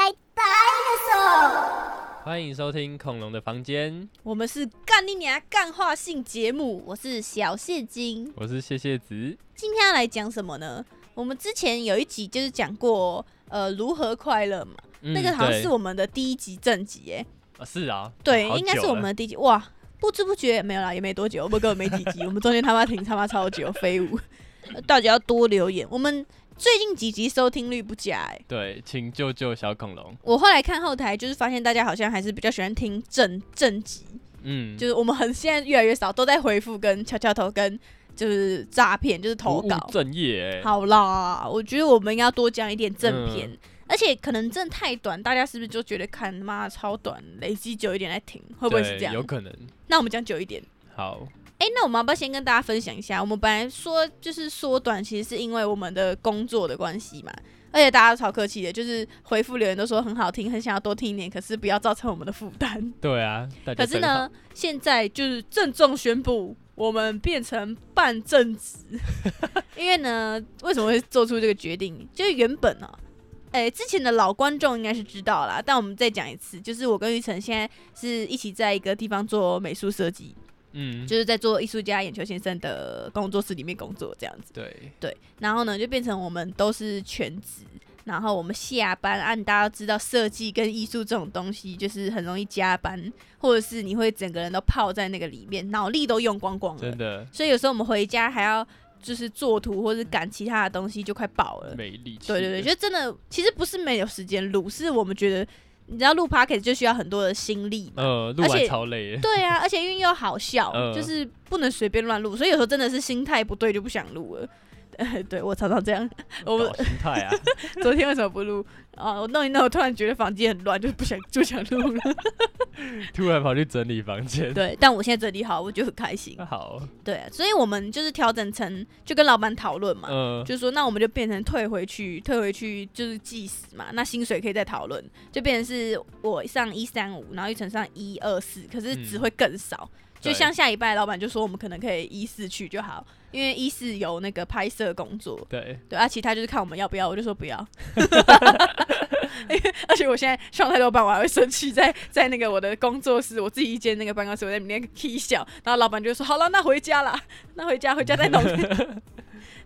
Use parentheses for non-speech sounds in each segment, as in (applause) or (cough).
呆呆的手。欢迎收听恐龙的房间，我们是干你娘干话性节目，我是小谢金。我是谢谢子。今天要来讲什么呢？我们之前有一集就是讲过，呃，如何快乐嘛，嗯那个好像是我们的第一集正集，哎，啊是啊，对，应该是我们的第一集。哇，不知不觉没有啦，也没多久，我们根本没几集，我们中间他妈停他妈超久，飞舞。呃大家要多留言，我们最近几集收听率不佳，哎。对，请救救小恐龙。我后来看后台，就是发现大家好像还是比较喜欢听正正集，嗯，就是我们很现在越来越少都在回复跟敲敲头跟就是诈骗，就是投稿不务。正业、欸，好啦，我觉得我们应该要多讲一点正嗯片，而且可能真的太短，大家是不是就觉得看妈的超短，累积久一点来听，会不会是这样有？可能。那我们讲久一点。好，哎、那我们要不要先跟大家分享一下？我们本来说就是缩短，其实是因为我们的工作的关系嘛。而且大家都超客气的，就是回复留言都说很好听，很想要多听一点，可是不要造成我们的负担。(laughs) 对啊，可是呢，现在就是郑重宣布，我们变成半正职。(laughs) 因为呢，为什么会做出这个决定？就是原本呢、哎、之前的老观众应该是知道啦，但我们再讲一次，就是我跟玉成现在是一起在一个地方做美术设计，嗯，就是在做艺术家眼球先生的工作室里面工作这样子。对，对，然后呢，就变成我们都是全职。然后我们下班，按、大家都知道，设计跟艺术这种东西，就是很容易加班，或者是你会整个人都泡在那个里面，脑力都用光光了真。的所以有时候我们回家还要就是做图或者赶其他的东西，就快爆了。没力气。对对对，就真的其实不是没有时间录，是我们觉得你知道录 p o c k e t 就需要很多的心力嘛。呃，录完而且超累。对啊，而且因为又好笑，嗯 (laughs) 就是不能随便乱录，所以有时候真的是心态不对就不想录了。对我常常这样。我们心态啊，(laughs) 昨天为什么不录？啊，我弄一弄，我突然觉得房间很乱，就不想就想录了。(laughs) 突然跑去整理房间。对，但我现在整理好，我就很开心。好，对啊，所以我们就是调整成就跟老板讨论嘛，嗯，就说那我们就变成退回去，退回去就是计时嘛，那薪水可以再讨论，就变成是我上一三五，然后一层上一二四，可是只嗯会更少。就像下一拜老板就说我们可能可以一四去就好，因为一四有那个拍摄工作，对，对啊，其他就是看我们要不要，我就说不要。(laughs) 因为 (laughs) 而且我现在上太多班，我还会生气，在在那个我的工作室，我自己一间那个办公室，我在里面 k 笑，然后老板就说好了，那回家啦，那回家回家再弄。(laughs)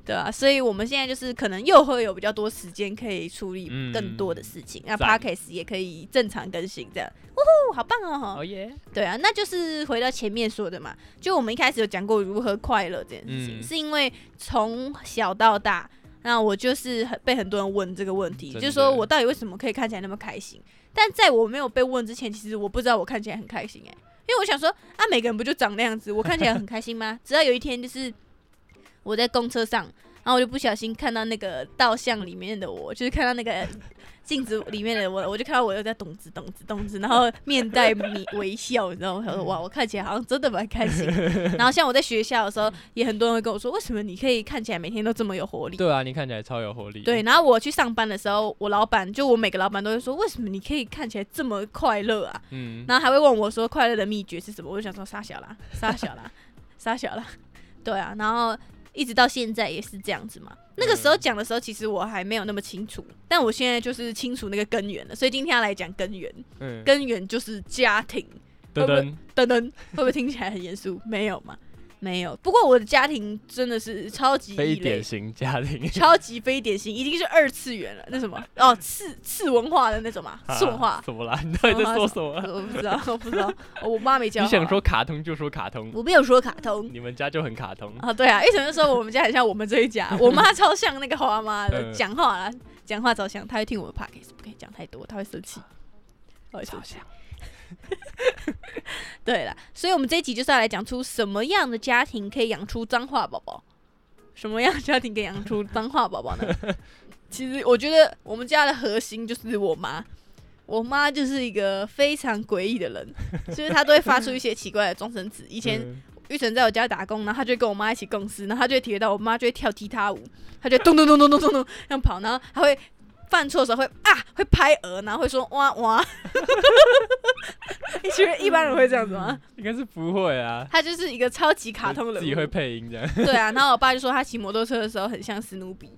对啊，所以我们现在就是可能又会有比较多时间可以处理嗯更多的事情，那赞 podcast 也可以正常更新，这样，呜呼，好棒哦！哦耶，对啊，那就是回到前面说的嘛，就我们一开始有讲过如何快乐这件事情，嗯是因为从小到大，那我就是很被很多人问这个问题，就是说我到底为什么可以看起来那么开心？但在我没有被问之前，其实我不知道我看起来很开心哎、因为我想说啊，每个人不就长那样子，我看起来很开心吗？(laughs) 直到有一天，就是我在公车上，然后我就不小心看到那个倒像里面的我，就是看到那个镜子里面的我，我就看到我又在动子动子动子，然后面带微微笑，你知道吗？我说哇，我看起来好像真的蛮开心。(laughs) 然后像我在学校的时候，也很多人会跟我说，为什么你可以看起来每天都这么有活力？对啊，你看起来超有活力。对，，然后我去上班的时候，我老板就我每个老板都会说，为什么你可以看起来这么快乐啊？嗯，然后还会问我说快乐的秘诀是什么？我就想说傻小啦，傻小啦，傻小啦，对啊，然后一直到现在也是这样子嘛。那个时候讲的时候，其实我还没有那么清楚，但我现在就是清楚那个根源了，所以今天要来讲根源。嗯，根源就是家庭，噔噔，噔噔，会不会听起来很严肃？没有嘛，没有。不过我的家庭真的是超级非典型家庭。(laughs) 超级非典型，已经是二次元了。那什么 (laughs) 哦，次次文化的那种嘛，次文化。怎么啦？你到底在说什么？(laughs) 我不知道，我不知道，我妈没教好。你想说卡通就说卡通，我没有说卡通你们家就很卡通。啊，对啊，一成就说我们家很像我们这一家，我妈超像那个花妈的，嗯讲话啦，讲话超像，她会听我的 podcast，不可以讲太多，她会生气，她会生气。(laughs) 对了，所以我们这一集就是要来讲出什么样的家庭可以养出脏话宝宝，什么样的家庭可以养出脏话宝宝呢？(laughs) 其实我觉得我们家的核心就是我妈，我妈就是一个非常诡异的人，就是她都会发出一些奇怪的终身词。(laughs) 以前嗯玉成在我家打工，然后她就跟我妈一起共事，然后她就会体会到我妈就会跳踢踏舞，她就咚咚咚咚咚咚咚这样跑，然后她会犯错的时候会啊会拍鹅，然后会说哇哇。你觉得一般人会这样子吗？应该是不会啊，他就是一个超级卡通人物，自己会配音这样。对啊。然后我爸就说他骑摩托车的时候很像史努比，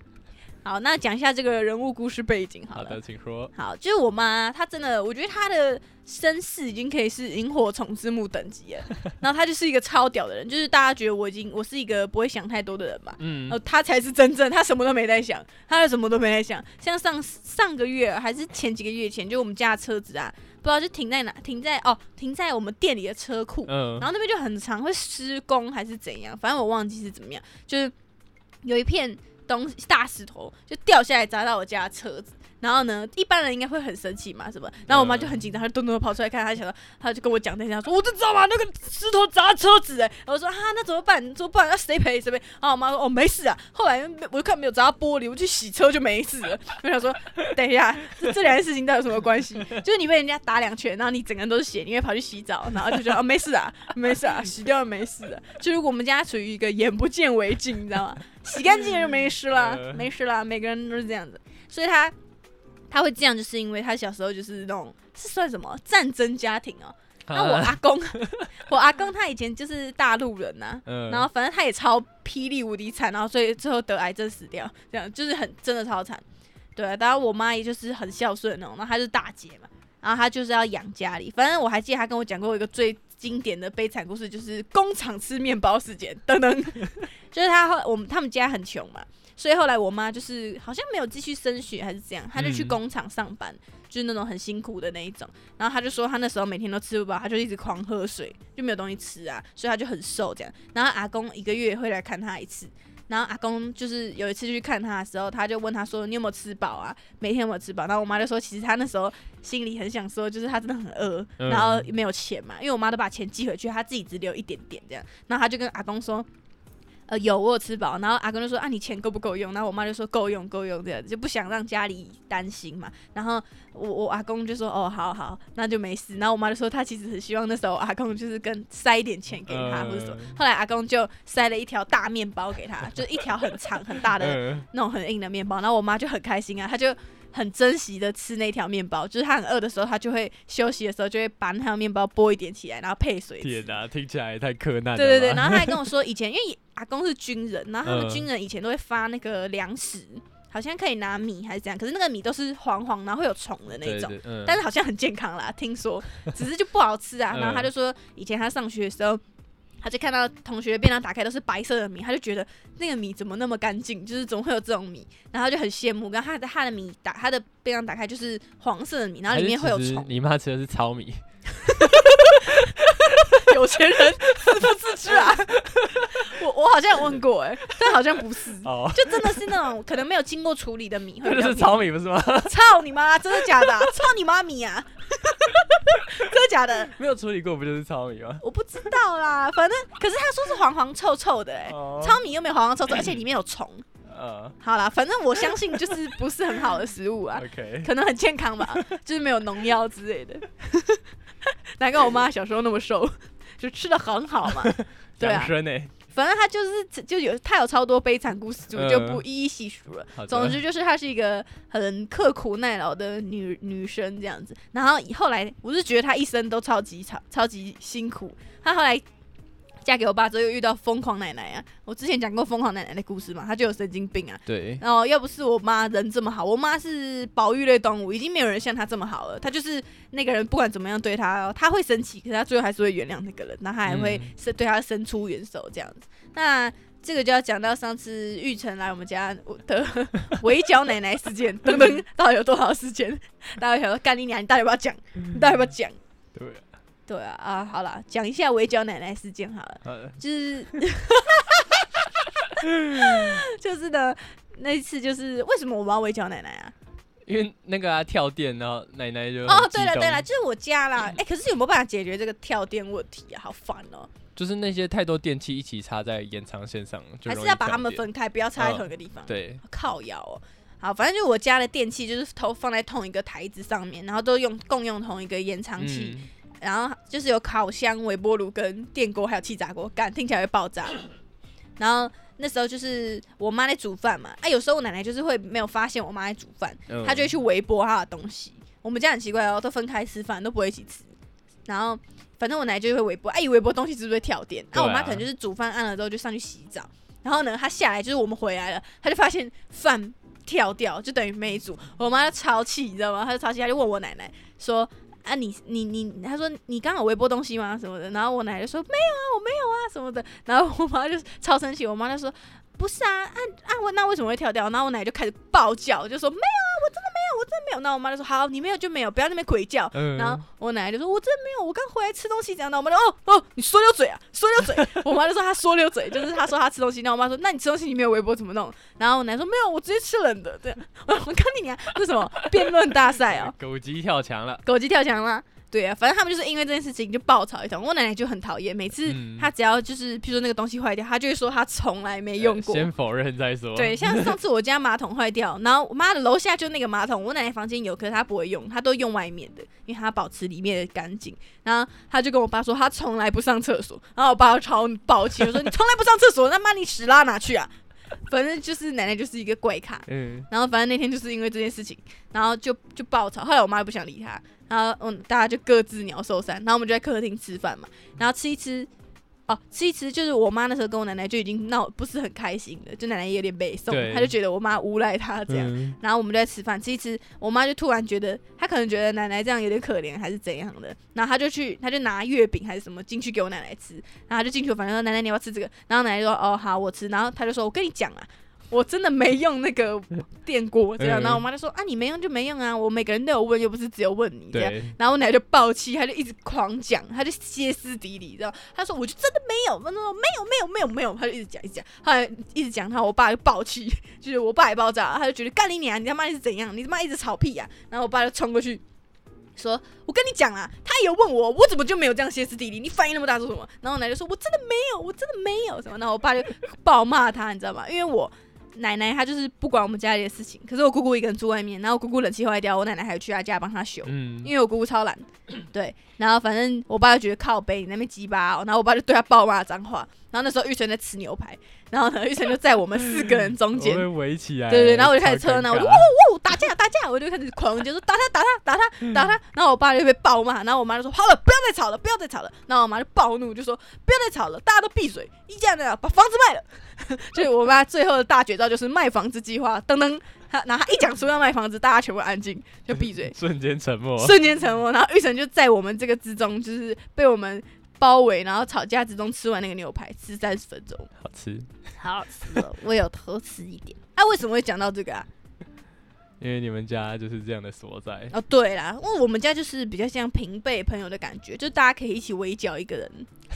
好，那讲一下这个人物故事背景好了。好的，请说。好，就是我妈，她真的，我觉得她的身世已经可以是萤火虫之墓等级了。(laughs) 然后她就是一个超屌的人，就是大家觉得我已经我是一个不会想太多的人嘛。嗯呃，她才是真正，她什么都没在想，她什么都没在想。像上上个月还是前几个月前，就我们家的车子啊，不知道就停在哪，停在哦，停在我们店里的车库。嗯然后那边就很常会施工还是怎样，反正我忘记是怎么样，就是有一片东大石头就掉下来砸到我家车子。然后呢，一般人应该会很生气嘛，是吧？然后我妈就很紧张，她就咚咚跑出来看，她想到，她就跟我讲那下说，我就知道嘛，那个石头砸车子哎、我说哈，那怎么办？怎么办？那谁赔谁赔？然后我妈说哦没事啊。后来我就看没有砸到玻璃，我去洗车就没事了。(laughs) 我想说，等一下，这两件事情到底有什么关系？就是你被人家打两拳，然后你整个人都是血，你会跑去洗澡，然后就觉得哦没事啊，没事啊，洗掉了没事的。就是我们家处于一个眼不见为净，你知道吗？洗干净就没事了，呃没事了，每个人都是这样子。所以他他会这样，就是因为他小时候就是那种是算什么战争家庭哦。那我啊阿公，(laughs) 我阿公他以前就是大陆人呐、嗯然后反正他也超霹雳无敌惨，然后所以最后得癌症死掉，这样就是很真的超惨。对啊，当然我妈也就是很孝顺那种，然后她就是大姐嘛，然后她就是要养家里。反正我还记得她跟我讲过一个最经典的悲惨故事，就是工厂吃面包事件。等等，(laughs) 就是他后我们他们家很穷嘛，所以后来我妈就是好像没有继续升学还是怎样，她就去工厂上班，就是那种很辛苦的那一种。然后她就说她那时候每天都吃不饱，她就一直狂喝水，就没有东西吃啊，所以她就很瘦这样。然后阿公一个月会来看她一次。然后阿公就是有一次去看他的时候，他就问他说：“你有没有吃饱啊？每天有没有吃饱？”然后我妈就说：“其实他那时候心里很想说，就是他真的很饿，嗯然后没有钱嘛，因为我妈都把钱寄回去，他自己只留一点点这样。然后他就跟阿公说：“呃，有我有吃饱。”然后阿公就说：“啊，你钱够不够用？”然后我妈就说：“够用，够用。”这样子就不想让家里担心嘛。然后我我阿公就说：“哦，好好，那就没事。”然后我妈就说：“她其实很希望那时候阿公就是跟塞一点钱给她，或者什么。”嗯后来阿公就塞了一条大面包给她，就是一条很长很大的 (laughs) 嗯那种很硬的面包，然后我妈就很开心啊，她就很珍惜的吃那条面包，就是他很饿的时候，他就会休息的时候就会把那条面包剥一点起来，然后配水天。哪，听起来也太柯南了。对对对，然后他还跟我说，以前因为阿公是军人，然后他们嗯军人以前都会发那个粮食，好像可以拿米还是怎样，可是那个米都是黄黄，然后会有虫的那种。但是好像很健康啦，听说，只是就不好吃啊。嗯 (laughs) 然后他就说，以前他上学的时候，他就看到同学的便当打开都是白色的米，他就觉得那个米怎么那么干净，就是怎么会有这种米，然后就很羡慕。然后他的他的米打他的便当打开就是黄色的米，然后里面会有虫。(laughs) 你妈吃的是糙米，(laughs) (laughs) 有钱人自不自知啊？(laughs) 我我好像有问过哎、但好像不是。哦，就真的是那种可能没有经过处理的米，会那比较 (laughs) 就是糙米不是吗？操你妈！真的假的啊、操你妈米啊！真的假的？没有处理过不就是糙米吗？我不知道啦，反正可是他说是黄黄臭臭的哎、哦糙米又没有黄黄臭臭，(coughs) 而且里面有虫。呃好啦，反正我相信就是不是很好的食物啊，，OK，可能很健康吧，就是没有农药之类的。难怪我妈小时候那么瘦，就吃的很好嘛。(laughs) 对啊？反正他就是就有他有超多悲惨故事，就不一一细数了。总之就是她是一个很刻苦耐劳的女女生这样子。然后后来我是觉得她一生都超级超超级辛苦。她后来嫁给我爸之后又遇到疯狂奶奶啊，我之前讲过疯狂奶奶的故事嘛，她就有神经病啊。对，然后要不是我妈人这么好，我妈是保育类动物，已经没有人像她这么好了。她就是那个人，不管怎么样对她，她会生气，可是她最后还是会原谅那个人，那她还会嗯是对她伸出援手这样子。那这个就要讲到上次玉成来我们家的 (laughs) 围剿奶奶事件，(laughs) 等等，到底有多少事件？(laughs) 大家想说干你娘，你到底要不要讲？你到底要不要讲？对，对啊，啊，好了，讲一下围剿奶奶事件好了。好，就是 (laughs) 就是呢，那一次就是为什么我们要围剿奶奶啊？因为那个啊跳电，然后奶奶就哦，对了对了，就是我家啦。哎、可是有没有办法解决这个跳电问题啊？好烦哦、就是那些太多电器一起插在延长线上，就还是要把它们分开，不要插在嗯同一个地方。对，靠摇哦。好，反正就是我家的电器就是都放在同一个台子上面，然后都用共用同一个延长器，嗯，然后就是有烤箱、微波炉跟电锅，还有气炸锅，干听起来会爆炸。然后那时候就是我妈在煮饭嘛，啊，有时候我奶奶就是会没有发现我妈在煮饭，嗯她就会去微波她的东西。我们家很奇怪哦，都分开吃饭，都不会一起吃。然后反正我奶奶就会微波，哎、一微波东西是不是会跳电？那、对啊我妈可能就是煮饭按了之后就上去洗澡，然后呢，她下来就是我们回来了，她就发现饭跳掉，就等于没煮。我妈就超气，你知道吗？她就超气，她就问我奶奶说。啊你你你，他说你刚好微波东西吗？什么的，然后我奶奶就说没有啊，我没有啊什么的，然后我妈就超生气，我妈就说不是啊，啊啊我那为什么会跳掉？然后我奶奶就开始暴叫，就说没有啊，我真的，我真没有。那我妈就说好，你没有就没有，不要那边鬼叫。嗯然后我奶奶就说：“我真没有，我刚回来吃东西这样的。”我妈就哦哦，你说溜嘴啊，说溜嘴。我妈就说她说溜嘴，就是她说她吃东西。那我妈说：“那你吃东西你没有微波怎么弄？”然后我奶奶说：“没有，我直接吃冷的。”这样，我我看你娘这是什么辩论大赛啊？(laughs) 狗急跳墙了，狗急跳墙啦。对啊，反正他们就是因为这件事情就爆吵一通。我奶奶就很讨厌，每次嗯她只要就是，譬如说那个东西坏掉，她就会说她从来没用过。先否认再说。对，像上次我家马桶坏掉，然后我妈的楼下就那个马桶，我奶奶房间有，可是她不会用，她都用外面的，因为她保持里面的干净。然后她就跟我爸说，她从来不上厕所，然后我爸就超暴气，我说你从来不上厕所，那妈你屎拉哪去啊？反正就是奶奶就是一个怪咖。嗯，然后反正那天就是因为这件事情，然后就就爆吵。后来我妈就不想理他，然后嗯，大家就各自鸟兽散。然后我们就在客厅吃饭嘛，然后吃一吃，哦，吃一吃，就是我妈那时候跟我奶奶就已经闹不是很开心了，就奶奶也有点背送对，她就觉得我妈诬赖她这样。嗯然后我们就在吃饭，吃一吃，我妈就突然觉得，她可能觉得奶奶这样有点可怜，还是怎样的，然后她就去，她就拿月饼还是什么进去给我奶奶吃，然后她就进去反正说：“奶奶，你要不要吃这个？”然后奶奶就说：“哦，好，我吃。”然后她就说：“我跟你讲啊，我真的没用那个电锅这样。”嗯然后我妈就说：“啊，你没用就没用啊，我每个人都有问，又不是只有问你这样。”对，然后我奶奶就暴气，她就一直狂讲，她就歇斯底里，知道？她说我就真的没有，她说没有没有没有没有，她就一直讲一直讲，后来一直讲她，我爸就暴气，就是我爸也爆炸，他就觉得干你娘，你他妈是怎样？你他妈一直吵屁呀、然后我爸就冲过去。说，我跟你讲啊，他有问我，我怎么就没有这样歇斯底里？你反应那么大做什么？然后我奶奶就说，我真的没有，我真的没有什么。然后我爸就 (laughs) 暴骂他，你知道吗？因为我奶奶她就是不管我们家里的事情，可是我姑姑一个人住外面，然后我姑姑冷气坏掉，我奶奶还有去她家帮她修。嗯，因为我姑姑超懒，对，然后反正我爸就觉得靠背你那边鸡巴、哦，然后我爸就对她爆骂脏话，然后那时候玉成在吃牛排，然后呢玉成就在我们四个人中间围起来。对对，然后我就开始车呢，我就呜呜呜打架打架，我就开始狂就说打他打他打他打他，然后我爸就被暴骂，然后我妈就说好了，不要再吵了，不要再吵了，然后我妈就暴怒就说不要再吵了，大家都闭嘴，一家人把房子卖了。(laughs) 就是我妈最后的大绝招就是卖房子计划，噔噔，她然后她一讲说要卖房子，大家全部安静，就闭嘴。瞬间沉默。瞬间沉默，然后玉成就在我们这个之中，就是被我们包围，然后吵架之中吃完那个牛排，吃三十分钟，好吃，(laughs) 好好吃哦，我有偷吃一点。啊，为什么会讲到这个啊？因为你们家就是这样的所在。哦，对啦，因为我们家就是比较像平辈朋友的感觉，就大家可以一起围剿一个人。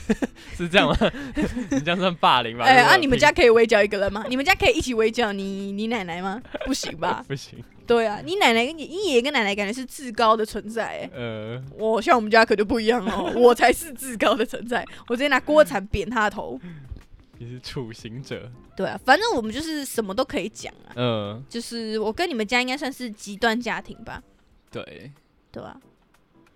(laughs) 是这样吗？(laughs) 你这样算霸凌吧？哎、啊，你们家可以围剿一个人吗？你们家可以一起围剿你你奶奶吗？(laughs) 不行吧？不行？对啊，你奶奶跟你你爷爷跟奶奶感觉是至高的存在、哎。呃，我像我们家可就不一样哦，我才是至高的存在，我直接拿锅铲扁他的头。你是处刑者。对啊，反正我们就是什么都可以讲啊。嗯，就是我跟你们家应该算是极端家庭吧，对。对啊、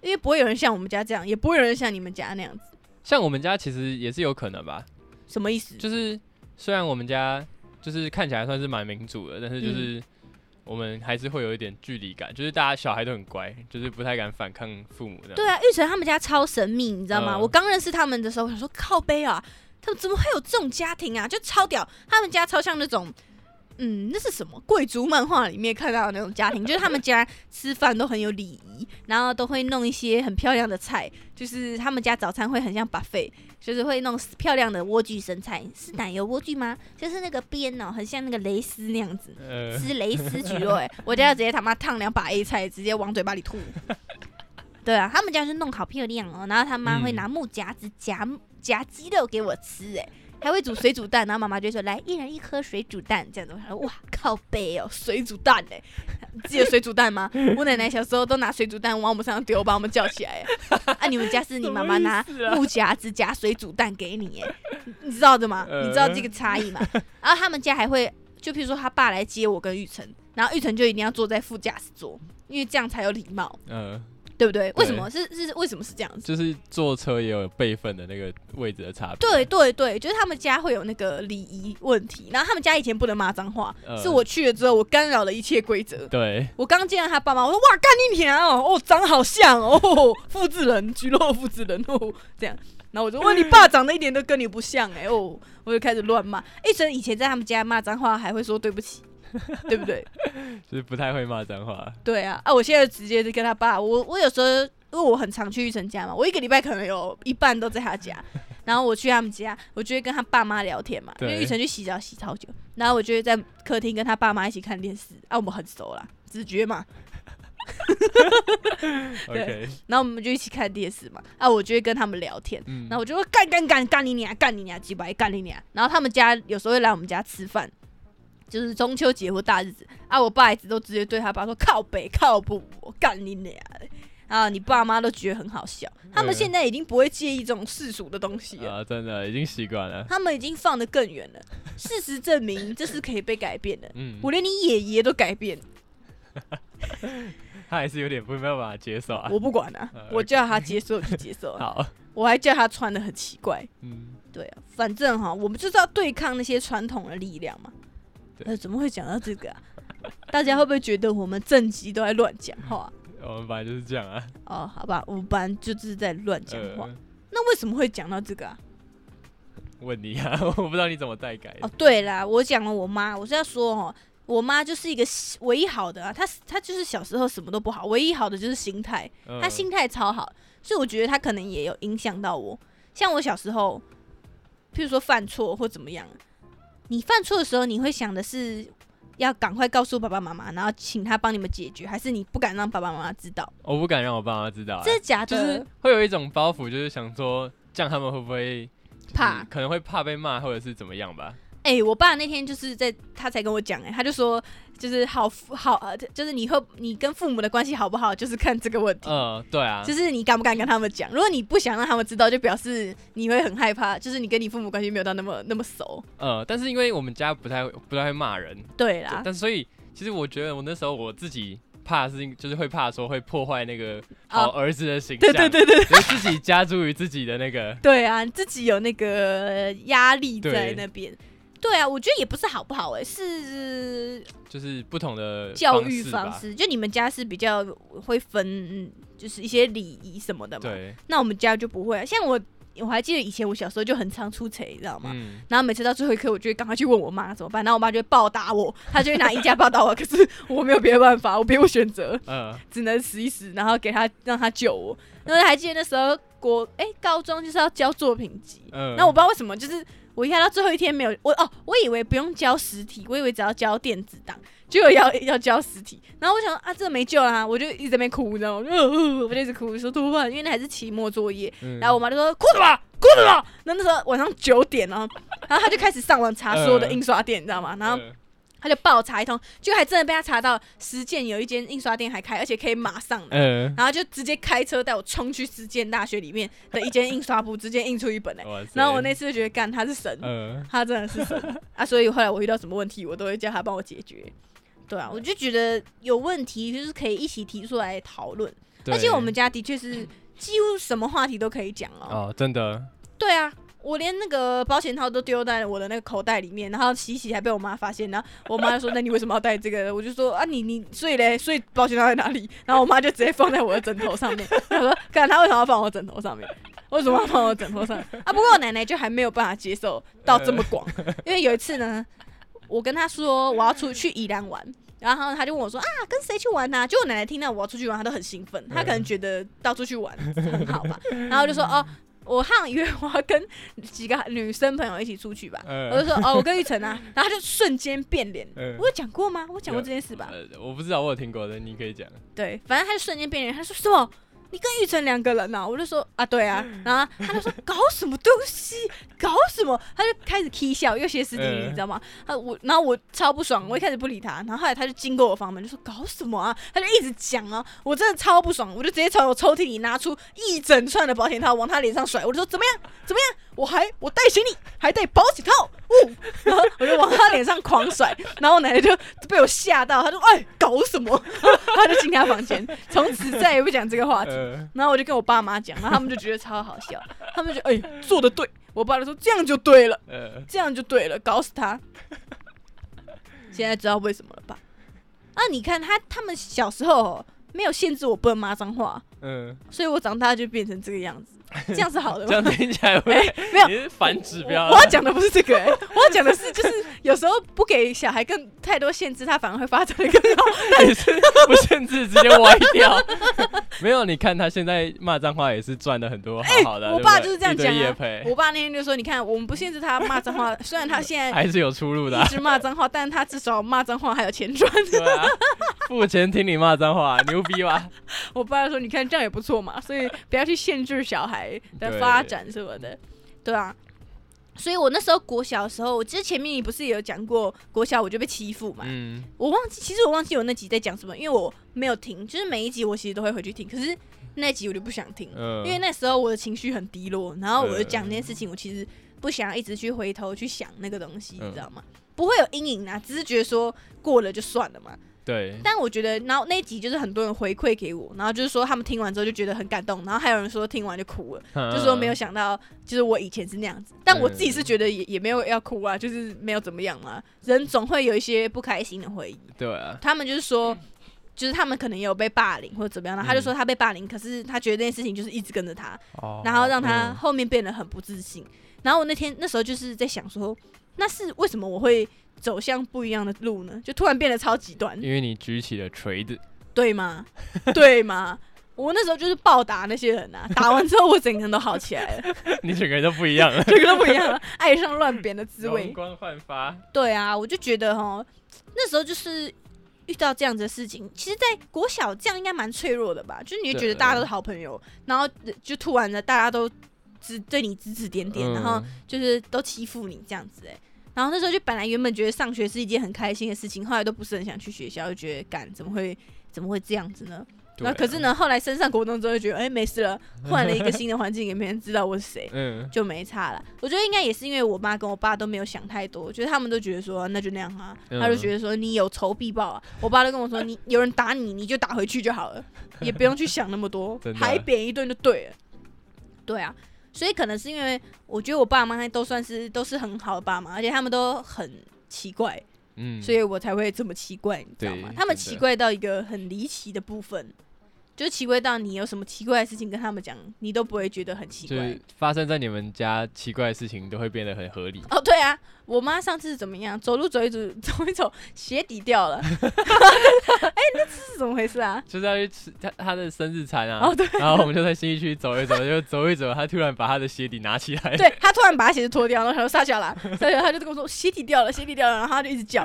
因为不会有人像我们家这样，也不会有人像你们家那样子。像我们家其实也是有可能吧，什么意思？就是虽然我们家就是看起来算是蛮民主的，但是嗯就是我们还是会有一点距离感，就是大家小孩都很乖，就是不太敢反抗父母的。对啊，玉成他们家超神秘，你知道吗？嗯我刚认识他们的时候，我想说靠背啊，他们怎么会有这种家庭啊？就超屌，他们家超像那种。嗯，那是什么？贵族漫画里面看到的那种家庭，就是他们家吃饭都很有礼仪，然后都会弄一些很漂亮的菜，就是他们家早餐会很像 buffet，就是会弄漂亮的莴苣生菜，是奶油莴苣吗？就是那个边哦，很像那个蕾丝那样子，呃，吃蕾丝焗肉，哎，我家直接他妈烫两把 A 菜，直接往嘴巴里吐。(laughs) 对啊，他们家是弄好漂亮哦，然后他妈会嗯拿木夹子夹夹鸡肉给我吃，哎，还会煮水煮蛋，然后妈妈就会说来一人一颗水煮蛋，这样子。我说哇靠背哦，水煮蛋哎，记得水煮蛋吗？(laughs) 我奶奶小时候都拿水煮蛋往我们身上丢，把我们叫起来哎。(laughs) 啊，你们家是你妈妈拿木夹子夹水煮蛋给你哎，你知道的吗？你知道这个差异吗？(laughs) 然后他们家还会，就譬如说他爸来接我跟玉成，然后玉成就一定要坐在副驾驶座，因为这样才有礼貌，呃，对不对？为什么是是为什么是这样子？就是坐车也有辈分的那个位置的差别。对对对，就是他们家会有那个礼仪问题，然后他们家以前不能骂脏话，呃是我去了之后，我干扰了一切规则。对，我刚见到他爸妈，我说哇，干你娘哦，哦，长好像哦，复制人，居洛复制人哦，这样。然后我就问你爸长得一点都跟你不像哎、哦，我就开始乱骂。一直以前在他们家骂脏话还会说对不起，对不对？就 (laughs) 是不太会骂脏话。对啊，啊，我现在直接就跟他爸，我我有时候因为我很常去玉成家嘛，我一个礼拜可能有一半都在他家，(laughs) 然后我去他们家，我就会跟他爸妈聊天嘛，因为玉成去洗澡洗超久，然后我就会在客厅跟他爸妈一起看电视，啊，我们很熟啦，直觉嘛，(laughs) OK，然后我们就一起看电视嘛，啊，我就会跟他们聊天，嗯然后我就会干干干干你娘，干你娘，几百干你娘。然后他们家有时候会来我们家吃饭，就是中秋节或大日子啊，我爸一直都直接对他爸说靠北靠不我干你娘的。啊，你爸妈都觉得很好笑，他们嗯现在已经不会介意这种世俗的东西了，啊，真的已经习惯了。他们已经放得更远了。事实证明，这是可以被改变的。嗯，我连你爷爷都改变，(laughs) 他还是有点不没有办法接受啊。我不管啊呃，我叫他接受就接受啊，(laughs) 好，我还叫他穿的很奇怪，嗯，对啊，反正哈，我们就是要对抗那些传统的力量嘛。对呃，怎么会讲到这个啊？(laughs) 大家会不会觉得我们正极都在乱讲话？我 (laughs) 们本来就是这样啊。哦，好吧，我们班就是在乱讲话。呃，那为什么会讲到这个啊？问你啊，(laughs) 我不知道你怎么代改哦，。对啦，我讲了我妈，我是要说哦，我妈就是一个唯一好的啊，她她就是小时候什么都不好，唯一好的就是心态，嗯她心态超好，所以我觉得她可能也有影响到我。像我小时候，譬如说犯错或怎么样，你犯错的时候，你会想的是要赶快告诉爸爸妈妈，然后请他帮你们解决，还是你不敢让爸爸妈妈知道？我不敢让我爸妈知道啊，真的假就？是会有一种包袱，就是想说这样他们会不会就是怕可能会怕被骂或者是怎么样吧？哎、我爸那天就是在他才跟我讲，哎，他就说就是好好呃，就是你和你跟父母的关系好不好，就是看这个问题。嗯，对啊，就是你敢不敢跟他们讲？如果你不想让他们知道，就表示你会很害怕，就是你跟你父母关系没有到那么那么熟。呃，但是因为我们家不太不太会骂人，对啦，但所以其实我觉得我那时候我自己怕是因就是会怕说会破坏那个啊好儿子的形对象，对对对就自己加诸于自己的那个，对啊，自己有那个压力在那边。对啊，我觉得也不是好不好哎、是就是不同的教育。方式。就你们家是比较会分，嗯就是一些礼仪什么的嘛。对，那我们家就不会、啊。像我，我还记得以前我小时候就很常出差，你知道吗？嗯，然后每次到最后一刻，我就会赶快去问我妈怎么办，然后我妈就会暴打我，她就会拿衣架暴打我，可是我没有别的办法，我别无选择，呃，(laughs) 只能死一死，然后给她让她救我。然后还记得那时候国哎、高中就是要交作品集，嗯，那我不知道为什么，就是我一下到最后一天没有我哦，我以为不用交实体，我以为只要交电子档，结果要要交实体。然后我想啊，这个没救啦，我就一直在那边哭，你知道吗？我就,、呃我就一直哭，说怎么办？因为那还是期末作业。嗯然后我妈就说哭什么？哭什么？那那时候晚上九点哦，然后她就开始上网查所有的嗯印刷店，你知道吗？然后呃她就爆查一通，结果还真的被他查到实践有一间印刷店还开，而且可以马上的。嗯，然后就直接开车带我冲去实践大学里面的一间印刷部，(laughs) 直接印出一本来。然后我那次就觉得，干他是神，嗯他真的是神啊！所以后来我遇到什么问题，我都会叫他帮我解决。对啊，我就觉得有问题就是可以一起提出来讨论，而且我们家的确是几乎什么话题都可以讲哦。哦，真的，对啊，我连那个保险套都丢在我的那个口袋里面，然后洗洗还被我妈发现，然后我妈就说：“那你为什么要带这个？”我就说：“啊，你你所以嘞，所以保险套在哪里？”然后我妈就直接放在我的枕头上面。她说：“看她为什么要放我枕头上面？为什么要放我枕头上？啊，不过我奶奶就还没有办法接受到这么广，因为有一次呢，我跟她说我要出去宜兰玩。然后她就问我说啊，跟谁去玩呐、就我奶奶听到我要出去玩，她都很兴奋，她可能觉得到处去玩很好吧。然后就说哦，我好像以为我要跟几个女生朋友一起出去吧，嗯我就说哦，我跟玉成啊，(laughs) 然后他就瞬间变脸。嗯我有讲过吗？我讲过这件事吧？呃，我不知道，我有听过的，你可以讲。对，反正他就瞬间变脸，他说什么？你跟玉成两个人呐、我就说啊，对啊，然后他就说搞什么东西，搞什么？他就开始 k 笑，又歇斯底里，嗯你知道吗？他，我然后我超不爽，我一开始不理他，然后后来他就经过我房门，就说搞什么啊？他就一直讲啊，我真的超不爽，我就直接从我抽屉里拿出一整串的保险套往他脸上甩，我就说怎么样？怎么样？我还我带行李，还带保险套，呜、然 (laughs) 后我就往他脸上狂甩，然后我奶奶就被我吓到，她说哎搞什么？(laughs) 她就进他房间，从此再也不讲这个话题。呃，然后我就跟我爸妈讲，然后他们就觉得超好笑，他们就哎、做的对，我爸就说这样就对了，呃，这样就对了，搞死他。现在知道为什么了吧？啊，你看他他们小时候哦没有限制我不能骂脏话，嗯，所以我长大就变成这个样子，(laughs) 这样是好的这？样听起来没有你是反指标我我要讲的不是这个、欸，我要讲的是，就是有时候不给小孩更太多限制，他反而会发展的更好。(laughs) 也是不限制直接歪掉。没有，你看他现在骂脏话也是赚了很多好好的。哎 (laughs) 我爸就是这样讲啊我爸那天就说：“你看，我们不限制他骂脏话，虽然他现在还是有出路的一啊、直骂脏话，但他至少骂脏话还有钱赚。对啊，付钱听你骂脏话，牛逼吧？”我爸就说：“你看这样也不错嘛，所以不要去限制小孩的发展什么的，对啊。”所以我那时候国小的时候，我之前面你不是也有讲过，国小我就被欺负嘛，嗯，我忘记，其实我忘记我那集在讲什么，因为我没有听，就是每一集我其实都会回去听，可是那集我就不想听，嗯。因为那时候我的情绪很低落，然后我就讲嗯那件事情，我其实不想要一直去回头去想那个东西，嗯。你知道吗？不会有阴影啊，只是觉得说过了就算了嘛。对，但我觉得，然后那一集就是很多人回馈给我，然后就是说他们听完之后就觉得很感动，然后还有人说听完就哭了，(laughs) 就说没有想到，就是我以前是那样子，但我自己是觉得也也没有要哭啊，就是没有怎么样嘛，人总会有一些不开心的回忆。对啊，他们就是说，就是他们可能也有被霸凌或者怎么样，然后他就说他被霸凌，可是他觉得这件事情就是一直跟着他，哦然后让他嗯后面变得很不自信。然后我那天那时候就是在想说，那是为什么我会走向不一样的路呢？就突然变得超极端，因为你举起了锤子，对吗？对吗？我那时候就是暴打那些人啊，(laughs) 打完之后我整个人都好起来了，你整个人都不一样了，(laughs) 整个都不一样了，爱上乱扁的滋味容。光焕发。对啊，我就觉得哈，那时候就是遇到这样子的事情，其实，在国小这样应该蛮脆弱的吧？就是你会觉得大家都是好朋友，然后就突然的大家都指对你指指点点，然后嗯就是都欺负你这样子哎、然后那时候就本来原本觉得上学是一件很开心的事情，后来都不是很想去学校，就觉得干怎么会怎么会这样子呢？那可是，呢，后来升上国中之后就觉得哎、没事了，换了一个新的环境，也没人知道我是谁。嗯，就没差了。我觉得应该也是因为我妈跟我爸都没有想太多，我觉得他们都觉得说那就那样啊，嗯他就觉得说你有仇必报啊。我爸都跟我说，你有人打你，你就打回去就好了，也不用去想那么多 (laughs) 海扁一顿就对了。对啊，所以可能是因为我觉得我爸妈都算是都是很好的爸妈，而且他们都很奇怪，嗯，所以我才会这么奇怪，你知道吗？他们奇怪到一个很离奇的部分。就奇怪到你有什么奇怪的事情跟他们讲，你都不会觉得很奇怪。就是发生在你们家奇怪的事情都会变得很合理。哦，对啊，我妈上次怎么样？走路走一走，(laughs) 走一走，鞋底掉了。(laughs) 哎、那次是怎么回事啊？就是要去吃他他的生日餐啊，哦，对，然后我们就在新一区走一走，就走一走，他突然把他的鞋底拿起来，对他突然把他鞋子脱掉，然后他说撒娇啦，撒娇，他就跟我说鞋底掉了，鞋底掉了，然后他就一直叫，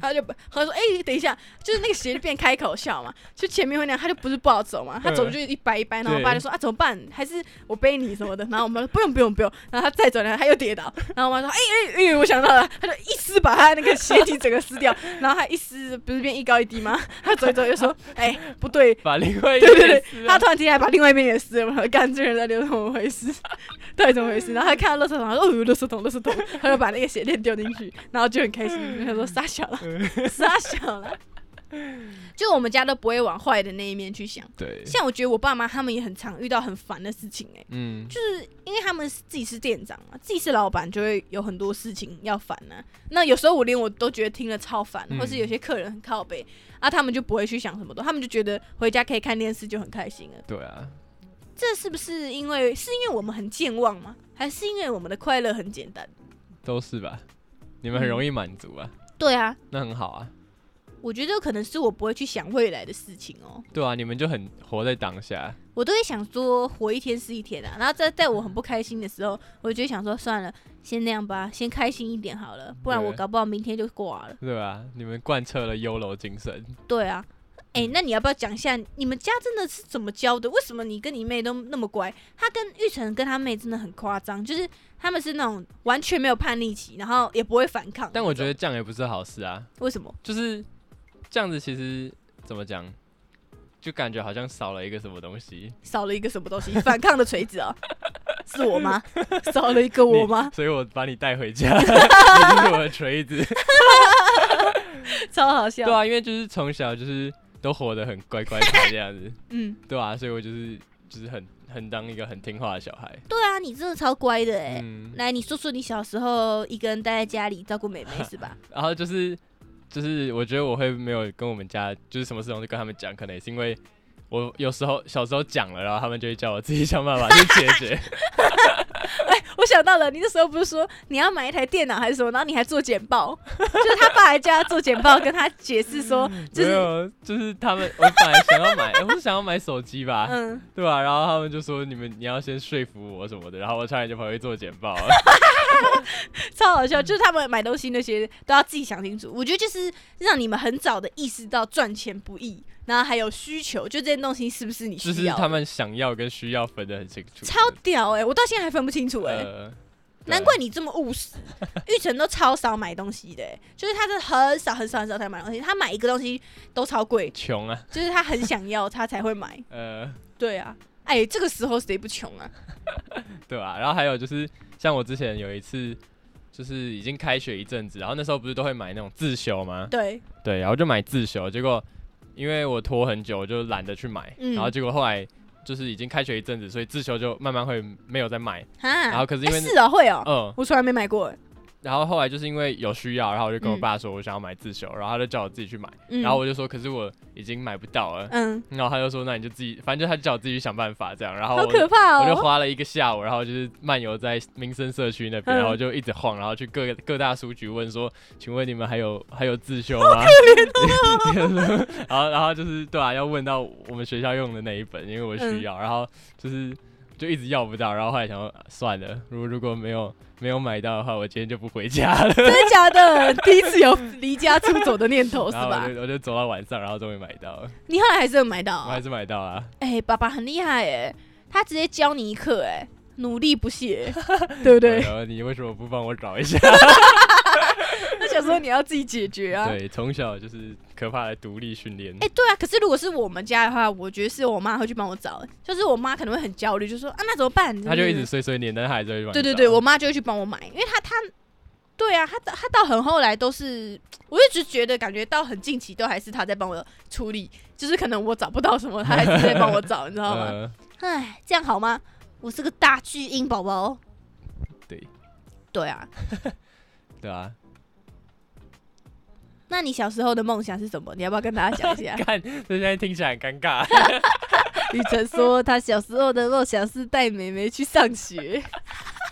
他就他说哎、等一下，就是那个鞋就变开口笑嘛，就前面会那样，他就不是不好走嘛，他走路就一掰一掰，然后我爸就说啊怎么办？还是我背你什么的，然后我妈说不用不用不用，然后他再走两下他又跌倒，然后我妈说哎哎哎，我想到了，他就一撕把他那个鞋底整个撕掉，然后他一撕不是变一高一低吗？(laughs) 他走一走就说哎、不对，把另外一 (laughs) 对对对他突然间还把另外一边也撕了，干这人到底怎么回事？(laughs) 到底怎么回事？然后他看到垃圾桶，他说：“哦，有垃圾桶，垃圾桶。”他就把那个鞋垫丢进去，然后就很开心，他说：“傻小了，傻小了。” (laughs) 就我们家都不会往坏的那一面去想。对，像我觉得我爸妈他们也很常遇到很烦的事情、欸，嗯，就是因为他们是自己是店长嘛，自己是老板，就会有很多事情要烦呢、那有时候我连我都觉得听了超烦，嗯或是有些客人很靠背啊，他们就不会去想什么的，他们就觉得回家可以看电视就很开心了。对啊，这是不是因为是因为我们很健忘吗？还是因为我们的快乐很简单？都是吧？你们很容易满足啊，对啊，那很好啊，我觉得可能是我不会去想未来的事情哦、对啊，你们就很活在当下，我都会想说活一天是一天啊。然后在在我很不开心的时候，我就想说算了，先那样吧，先开心一点好了，不然我搞不好明天就挂了。对啊？你们贯彻了优柔精神，对啊，哎、那你要不要讲一下你们家真的是怎么教的？为什么你跟你妹都那么乖？他跟玉成跟他妹真的很夸张，就是他们是那种完全没有叛逆期，然后也不会反抗。但我觉得这样也不是好事啊，为什么？就是这样子，其实怎么讲，就感觉好像少了一个什么东西。少了一个什么东西？反抗的锤子啊？(laughs) 是我吗？少了一个我吗？所以我把你带回家，(laughs) 你就是我的锤子。(laughs) 超好笑。对啊，因为就是从小就是都活得很乖乖的这样子，嗯，对啊，所以我就是就是很很当一个很听话的小孩。对啊，你真的超乖的哎、嗯，来，你说说你小时候一个人待在家里照顾妹妹是吧？然后就是就是我觉得我会没有跟我们家就是什么事情都跟他们讲，可能也是因为我有时候小时候讲了，然后他们就会叫我自己想办法去解决。(laughs) 我想到了，你那时候不是说你要买一台电脑还是什么，然后你还做简报，(laughs) 就是他爸还叫他做简报，跟他解释说，就是没有，就是他们，我本来想要买，我是想要买手机吧，(laughs) 嗯，对吧、然后他们就说你们你要先说服我什么的，然后我差点就跑去做简报了。(laughs) 超好笑，就是他们买东西那些都要自己想清楚。我觉得就是让你们很早的意识到赚钱不易，然后还有需求，就这些东西是不是你需要就？是他们想要跟需要分得很清楚。超屌哎、我到现在还分不清楚哎、呃，难怪你这么务实。(laughs) 玉成都超少买东西的、欸，就是他是很少很少很少才买东西，他买一个东西都超贵，穷啊，就是他很想要他才会买。(laughs) 呃，对啊，哎、这个时候谁不穷啊？(laughs) 对吧、然后还有就是，像我之前有一次，就是已经开学一阵子，然后那时候不是都会买那种自修吗？对，对，然后就买自修，结果因为我拖很久，我就懒得去买，嗯然后结果后来就是已经开学一阵子，所以自修就慢慢会没有再买，哈，然后可是因为哎是哦、会哦、嗯，我从来没买过、欸，然后后来就是因为有需要，然后我就跟我嗯。爸说我想要买自修，然后他就叫我自己去买，嗯，然后我就说可是我已经买不到了，嗯，然后他就说那你就自己，反正就他就叫我自己去想办法这样，然后好我可怕哦、我就花了一个下午，然后就是漫游在民生社区那边，嗯。然后就一直晃，然后去各个各大书局问说，请问你们还有还有自修吗？(laughs) 然后然后就是对啊，要问到我们学校用的那一本，因为我嗯。需要，然后就是就一直要不到，然后后来想算了，如果如果没有没有买到的话，我今天就不回家了。真的假的？(laughs) 第一次有离家出走的念头是吧我？就我就走到晚上，然后终于买到了，你后来还是有买到、啊？我还是买到啊。哎、爸爸很厉害哎，他直接教你一课哎，努力不懈，对不对？然后你为什么不帮我找一下？他想说你要自己解决啊。对，从小就是可怕的独立训练。哎、对啊，可是如果是我们家的话，我觉得是我妈会去帮我找，就是我妈可能会很焦虑，就说啊，那怎么办？她就一直碎碎念，但她还是会帮对对对，我妈就会去帮我买，因为她她，对啊，她到她到很后来都是，我一直觉得感觉到很近期都还是她在帮我处理，就是可能我找不到什么，她还是在帮我找，你知道吗？呃，(laughs) 唉，这样好吗？我是个大巨婴宝宝。对对啊，对啊，(laughs) 那你小时候的梦想是什么？你要不要跟大家讲一下？(laughs) 看这现在听起来很尴尬。(laughs) 雨辰说他小时候的梦想是带妹妹去上学，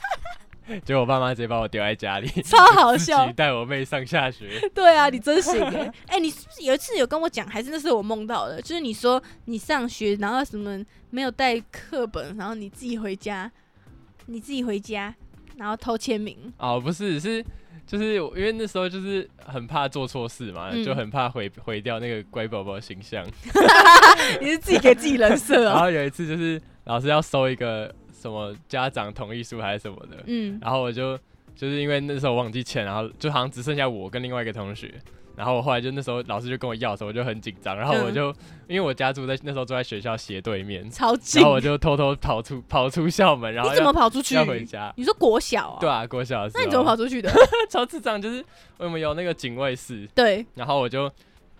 (laughs) 结果我爸妈直接把我丢在家里，超好自笑己。带我妹上下学。对啊，你真行哎、哎、你是不是有一次有跟我讲，还是那是我梦到的？就是你说你上学，然后什么没有带课本，然后你自己回家，你自己回家，然后偷签名。哦，不是，是就是我因为那时候就是很怕做错事嘛，嗯就很怕毁毁掉那个乖宝宝形象。(laughs) 你是自己给自己人设然哦。后有一次就是老师要收一个什么家长同意书还是什么的，嗯，然后我就就是因为那时候忘记签，然后就好像只剩下我跟另外一个同学。然后我后来就那时候老师就跟我要的时候，我就很紧张，然后我嗯就、因为我家住在那时候住在学校斜对面，超近然后。我就偷偷跑出跑出校门，然后你怎么跑出去？要回家。你说国小啊？对啊，国小。那你怎么跑出去的？(laughs) 超智障？就是我们有那个警卫室，对，然后我就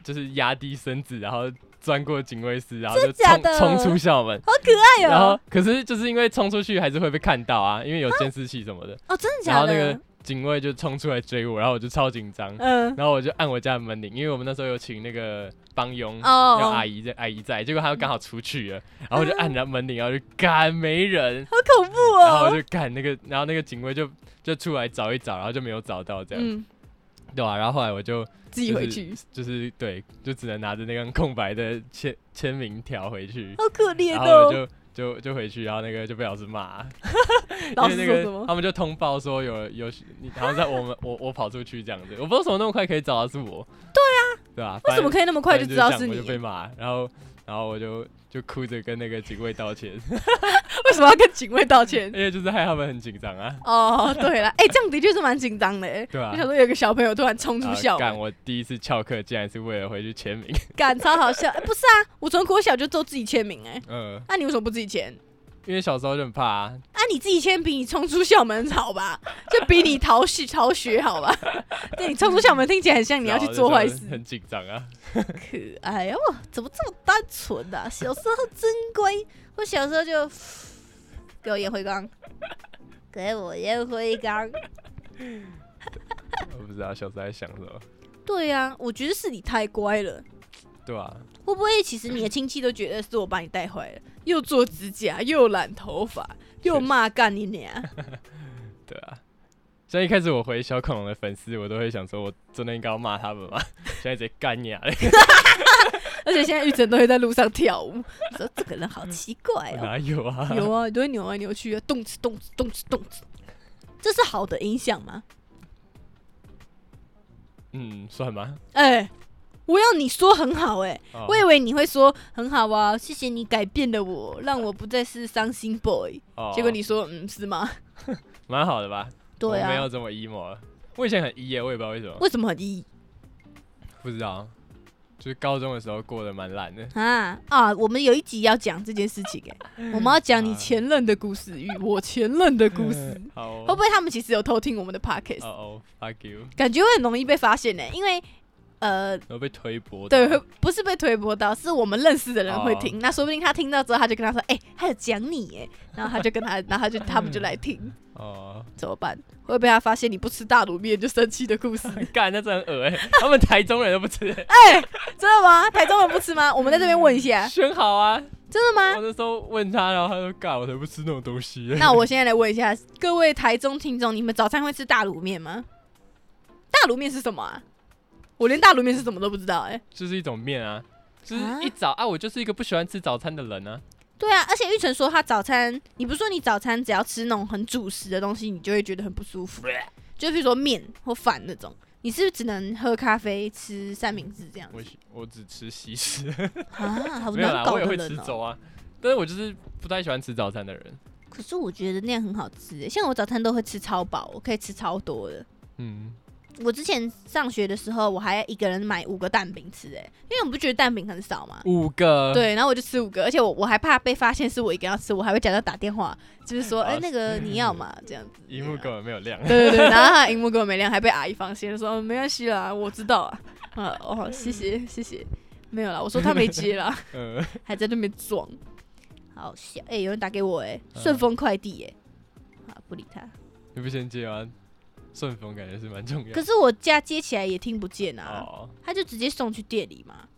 就是压低身子，然后钻过警卫室，然后就冲冲出校门。好可爱然后哦。可是就是因为冲出去还是会被看到啊，因为有监视器什么的。哦，真的假的？然后那个警卫就冲出来追我，然后我就超紧张。嗯，然后我就按我家的门铃，因为我们那时候有请那个帮佣，哦。要阿姨在，阿姨在，结果她刚好出去了，然后我就按着门铃，然后就干没人，好恐怖哦。然后我就干那个，然后那个警卫就就出来找一找，然后就没有找到这样，嗯，对吧、然后后来我就自己回去，就是对，就只能拿着那张空白的签签名条回去，好可怜然后我哦。就就就回去，然后那个就被老师骂，老 (laughs) 因为那个师说什么？他们就通报说有有你，好像在我们 (laughs) 我我跑出去这样子，我不知道为什么那么快可以找到是我，对啊，对啊、为什么可以那么快就知道是你？就被骂，然后然后我就就哭着跟那个警卫道歉，(laughs) 为什么要跟警卫道歉？因为就是害他们很紧张啊，哦，对了，哎、这样的确是蛮紧张的，欸。对啊、我想说有个小朋友突然冲出校门，干我第一次翘课，竟然是为了回去签名。干超好笑。哎、不是啊，我从国小就都自己签名，哎，(laughs) 嗯，那、你为什么不自己签？因为小时候就很怕啊，啊，你自己先比你冲出校门好吧？就比你逃学逃学好吧？对你冲出校门听起来很像你要去做坏事，(laughs) 很紧张啊。可爱呀！哇，怎么这么单纯啊？小时候真乖，我小时候就给我烟灰缸，给我烟灰缸。(laughs) 我不知道小时候在想什么。对呀、我觉得是你太乖了。对啊，会不会其实你的亲戚都觉得是我把你带坏了，又做指甲，又染头发，又骂干你娘？(laughs) 对啊。像一开始我回小恐龙的粉丝，我都会想说，我真的应该要骂他们吗？(laughs) 现在直接干你啊！(laughs) 而且现在玉成都会在路上跳舞，说这个人好奇怪哦。哪有啊？有啊，都会扭来扭去啊，动次动次动次动次，这是好的影响吗？嗯，算吗？哎、我要你说很好哎、哦我以为你会说很好啊，谢谢你改变了我，让我不再是伤心 boy。哦结果你说嗯是吗？(laughs) 蛮好的吧？对啊，我没有这么 emo 了。我以前很 E 耶，我也不知道为什么，为什么很 E 不知道。就是高中的时候过得蛮烂的。啊啊？我们有一集要讲这件事情哎、(laughs) 我们要讲你啊前任的故事与我前任的故事。(laughs) 好哦，会不会他们其实有偷听我们的 podcast？、哦哦，fuck you，感觉会很容易被发现呢、因为呃，然后被推播到。对，不是被推播到，是我们认识的人会哦听。那说不定他听到之后，他就跟他说：“哎、他有讲你哎。”然后他就跟他，(laughs) 然后他就他们就来听，哦，怎么办？会被他发现你不吃大卤面就生气的故事？(laughs) 干，那真的很恶哎，他们台中人都不吃，哎、真的吗？台中人不吃吗？(laughs) 我们在这边问一下，选好啊。真的吗？我那时候问他，然后他说：“干，我才不吃那种东西。”那我现在来问一下各位台中听众，你们早餐会吃大卤面吗？大卤面是什么啊？我连大卤面是什么都不知道哎、就是一种面啊，就是啊一早啊，我就是一个不喜欢吃早餐的人啊。对啊，而且玉成说他早餐，你不是说你早餐只要吃那种很主食的东西，你就会觉得很不舒服，就比如说面或饭那种，你是不是只能喝咖啡、吃三明治这样我我只吃西式，啊？好 (laughs) 没有啦，难搞我也会吃粥啊，但是我就是不太喜欢吃早餐的人。可是我觉得那样很好吃耶，像我早餐都会吃超饱，我可以吃超多的。嗯，我之前上学的时候，我还一个人买五个蛋饼吃，哎，因为我不觉得蛋饼很少嘛。五个，，对，然后我就吃五个，而且我我还怕被发现是我一个人要吃，我还会假装打电话，就是说，哎、啊那个你要吗，这样子。荧幕根本没有亮。对对对，(laughs) 然后他荧幕根本没亮，还被阿姨发现，说、哦没关系啦，我知道啊。啊哦，(laughs) 谢谢谢谢，没有啦，我说他没接啦，呃，(laughs) 还在那边装，好笑。哎、有人打给我哎、嗯顺丰快递哎，啊不理他。你不先接吗？顺丰感觉是蛮重要的。可是我家接起来也听不见啊，哦，他就直接送去店里嘛。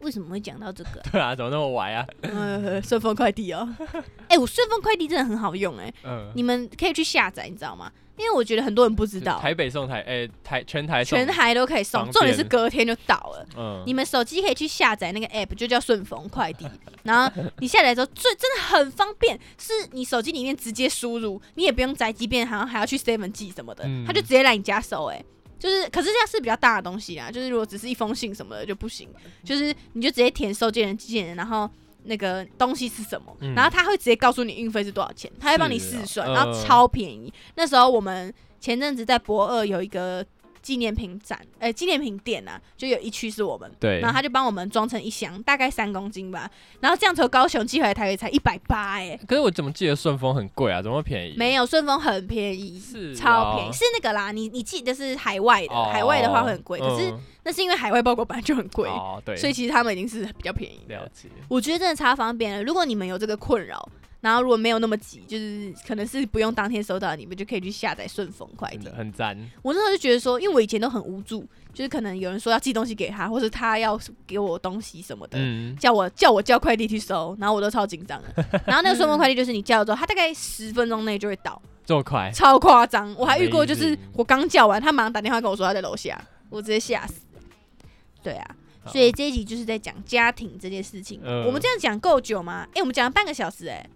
为什么会讲到这个啊、对啊，怎么那么歪啊？呃，顺丰快递哦，(laughs) 哎、我顺丰快递真的很好用哎、嗯，你们可以去下载，你知道吗？因为我觉得很多人不知道，台北送台，哎，台全台送全，台都可以送，重点是隔天就到了。嗯，你们手机可以去下载那个 app，就叫顺丰快递。(laughs) 然后你下载之后，最真的很方便，是你手机里面直接输入，你也不用宅急便，好像还要去 seven 寄什么的，嗯它就直接来你家收。哎，就是，可是这样是比较大的东西啊，就是如果只是一封信什么的就不行，就是你就直接填收件人、寄件人，然后。那个东西是什么？嗯然后他会直接告诉你运费是多少钱，他会帮你试算，嗯然后超便宜。那时候我们前阵子在博二有一个纪念品展，哎、纪念品店啊，就有一区是我们，对然后他就帮我们装成一箱，大概三公斤吧。然后这样从高雄寄回来台北才一百八，哎，可是我怎么记得顺丰很贵啊？怎么会便宜？没有顺丰很便宜，是超便宜，哦是那个啦，你你记得是海外的，哦海外的话会很贵，可是嗯那是因为海外包裹本来就很贵，哦，对，所以其实他们已经是比较便宜的了。解。我觉得真的超方便了。如果你们有这个困扰，然后如果没有那么急，就是可能是不用当天收到，你们就可以去下载顺丰快递。很赞，我那时候就觉得说，因为我以前都很无助，就是可能有人说要寄东西给他，或者他要给我东西什么的，嗯，叫我叫我叫快递去收，然后我都超紧张的。(laughs) 然后那个顺丰快递就是你叫了之后，他大概十分钟内就会到，这么快，超夸张。我还遇过，就是我刚叫完，他马上打电话跟我说他在楼下，我直接吓死。对啊，所以这一集就是在讲家庭这件事情。嗯我们这样讲够久吗？哎、我们讲了半个小时、哎，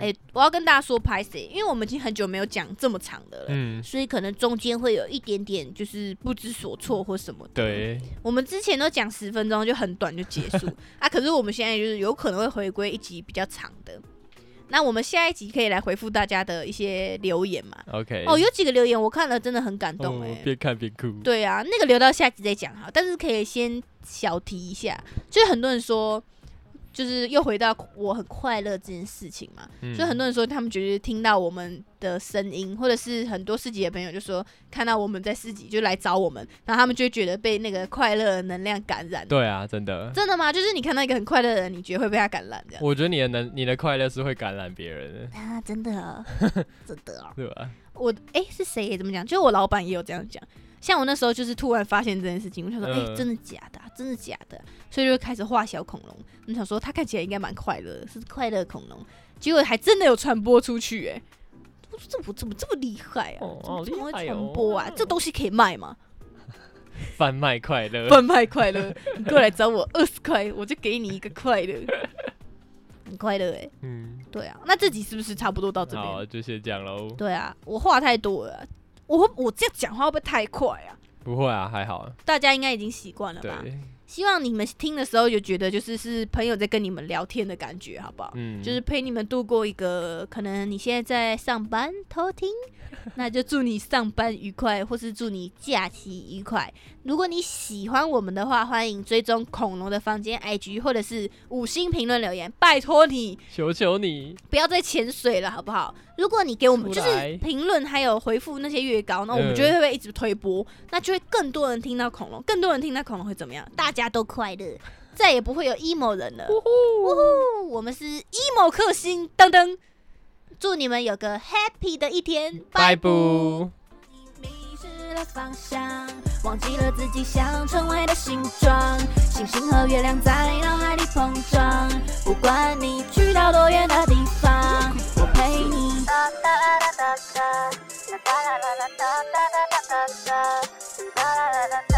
哎、我要跟大家说拍谁，因为我们已经很久没有讲这么长的了。嗯，所以可能中间会有一点点就是不知所措或什么的。，对，我们之前都讲十分钟就很短就结束 (laughs) 啊，可是我们现在就是有可能会回归一集比较长的。那我们下一集可以来回复大家的一些留言嘛？OK，哦，有几个留言我看了真的很感动哎、哦边看边哭，对啊，那个留到下集再讲哈，但是可以先小提一下，就是很多人说，就是又回到我很快乐这件事情嘛，嗯所以很多人说他们觉得听到我们的声音，或者是很多市集的朋友就说看到我们在市集就来找我们，然后他们就觉得被那个快乐的能量感染。对啊，真的，真的吗？就是你看到一个很快乐的人，你觉得会被他感染这样？我觉得你的能，你的快乐是会感染别人的，啊，真的、(laughs) 真的、啊。对吧？我哎、是谁也这么讲？就我老板也有这样讲。像我那时候就是突然发现这件事情，我想说，哎、嗯真的假的啊、真的假的？所以就开始画小恐龙。我想说，它看起来应该蛮快乐的，是快乐恐龙。结果还真的有传播出去、哎，我说这怎么怎么这么厉害啊？哦怎么这么会传播啊？这东西可以卖吗？(laughs) 贩卖快乐，贩卖快乐，你过来找我二十块，我就给你一个快乐，很快乐哎、嗯，对啊，那这集是不是差不多到这好，就先这样喽。对啊，我话太多了啊，我我这样讲话会不会太快啊？不会啊，还好啊。大家应该已经习惯了吧？对，希望你们听的时候就觉得就是是朋友在跟你们聊天的感觉，好不好？嗯，就是陪你们度过一个可能你现在在上班偷听，那就祝你上班愉快，或是祝你假期愉快。如果你喜欢我们的话，欢迎追踪恐龙的房间 IG，或者是五星评论留言，拜托你求求你，不要再潜水了，好不好？如果你给我们就是评论还有回复那些越高，那我们嗯就会会一直推播，那就会更多人听到恐龙，更多人听到恐龙会怎么样？大家都快乐，再也不会有 emo 人了。呜呼，我们是 emo 克星，噔噔。祝你们有个 happy 的一天，拜拜不。迷失了方向，忘记了自己想成为的形状。星星和月亮在脑海里碰撞，不管你去到多远的地方，我陪你。呆呆。